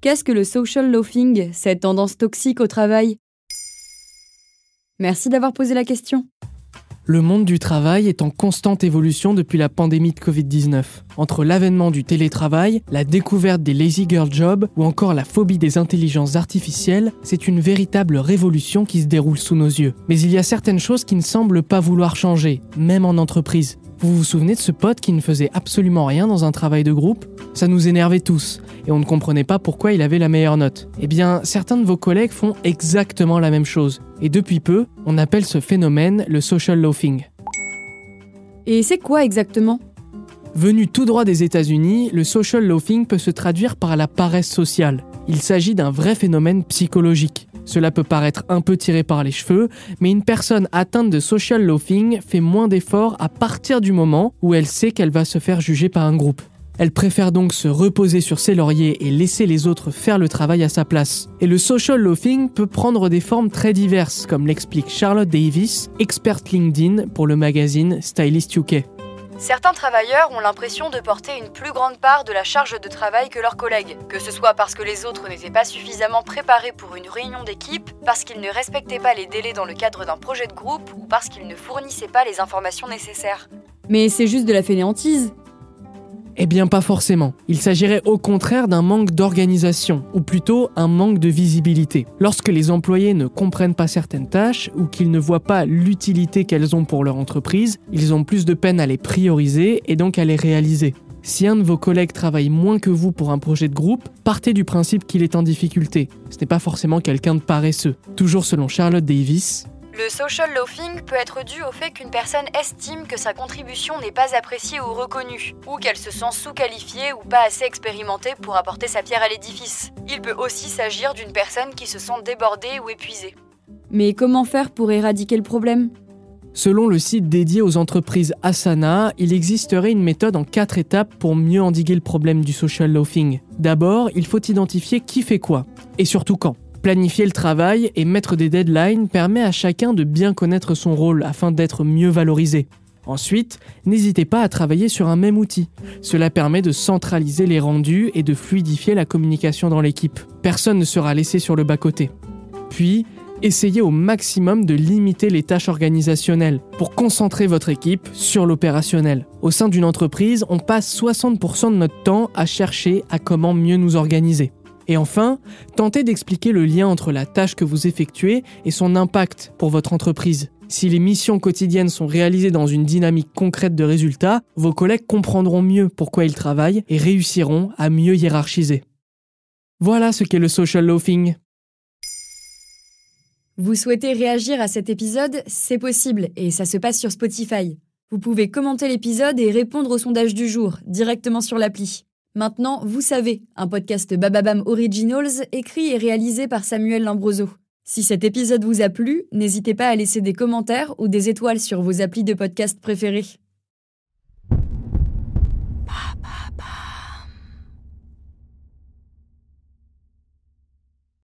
Qu'est-ce que le social loafing, cette tendance toxique au travail? Merci d'avoir posé la question. Le monde du travail est en constante évolution depuis la pandémie de Covid-19. Entre l'avènement du télétravail, la découverte des lazy girl jobs ou encore la phobie des intelligences artificielles, c'est une véritable révolution qui se déroule sous nos yeux. Mais il y a certaines choses qui ne semblent pas vouloir changer, même en entreprise. Vous vous souvenez de ce pote qui ne faisait absolument rien dans un travail de groupe? Ça nous énervait tous, et on ne comprenait pas pourquoi il avait la meilleure note. Eh bien, certains de vos collègues font exactement la même chose, et depuis peu, on appelle ce phénomène le social loafing. Et c'est quoi exactement? Venu tout droit des États-Unis, le social loafing peut se traduire par la paresse sociale. Il s'agit d'un vrai phénomène psychologique. Cela peut paraître un peu tiré par les cheveux, mais une personne atteinte de social loafing fait moins d'efforts à partir du moment où elle sait qu'elle va se faire juger par un groupe. Elle préfère donc se reposer sur ses lauriers et laisser les autres faire le travail à sa place. Et le social loafing peut prendre des formes très diverses, comme l'explique Charlotte Davis, experte LinkedIn pour le magazine Stylist UK. Certains travailleurs ont l'impression de porter une plus grande part de la charge de travail que leurs collègues, que ce soit parce que les autres n'étaient pas suffisamment préparés pour une réunion d'équipe, parce qu'ils ne respectaient pas les délais dans le cadre d'un projet de groupe ou parce qu'ils ne fournissaient pas les informations nécessaires. Mais c'est juste de la fainéantise. Eh bien pas forcément. Il s'agirait au contraire d'un manque d'organisation, ou plutôt un manque de visibilité. Lorsque les employés ne comprennent pas certaines tâches, ou qu'ils ne voient pas l'utilité qu'elles ont pour leur entreprise, ils ont plus de peine à les prioriser et donc à les réaliser. Si un de vos collègues travaille moins que vous pour un projet de groupe, partez du principe qu'il est en difficulté. Ce n'est pas forcément quelqu'un de paresseux. Toujours selon Charlotte Davis, le social loafing peut être dû au fait qu'une personne estime que sa contribution n'est pas appréciée ou reconnue, ou qu'elle se sent sous-qualifiée ou pas assez expérimentée pour apporter sa pierre à l'édifice. Il peut aussi s'agir d'une personne qui se sent débordée ou épuisée. Mais comment faire pour éradiquer le problème? Selon le site dédié aux entreprises Asana, il existerait une méthode en quatre étapes pour mieux endiguer le problème du social loafing. D'abord, il faut identifier qui fait quoi, et surtout quand. Planifier le travail et mettre des deadlines permet à chacun de bien connaître son rôle afin d'être mieux valorisé. Ensuite, n'hésitez pas à travailler sur un même outil. Cela permet de centraliser les rendus et de fluidifier la communication dans l'équipe. Personne ne sera laissé sur le bas-côté. Puis, essayez au maximum de limiter les tâches organisationnelles pour concentrer votre équipe sur l'opérationnel. Au sein d'une entreprise, on passe 60% de notre temps à chercher à comment mieux nous organiser. Et enfin, tentez d'expliquer le lien entre la tâche que vous effectuez et son impact pour votre entreprise. Si les missions quotidiennes sont réalisées dans une dynamique concrète de résultats, vos collègues comprendront mieux pourquoi ils travaillent et réussiront à mieux hiérarchiser. Voilà ce qu'est le social loafing. Vous souhaitez réagir à cet épisode? C'est possible et ça se passe sur Spotify. Vous pouvez commenter l'épisode et répondre au sondage du jour directement sur l'appli. Maintenant, vous savez, un podcast Bababam Originals écrit et réalisé par Samuel Lambroso. Si cet épisode vous a plu, n'hésitez pas à laisser des commentaires ou des étoiles sur vos applis de podcast préférés.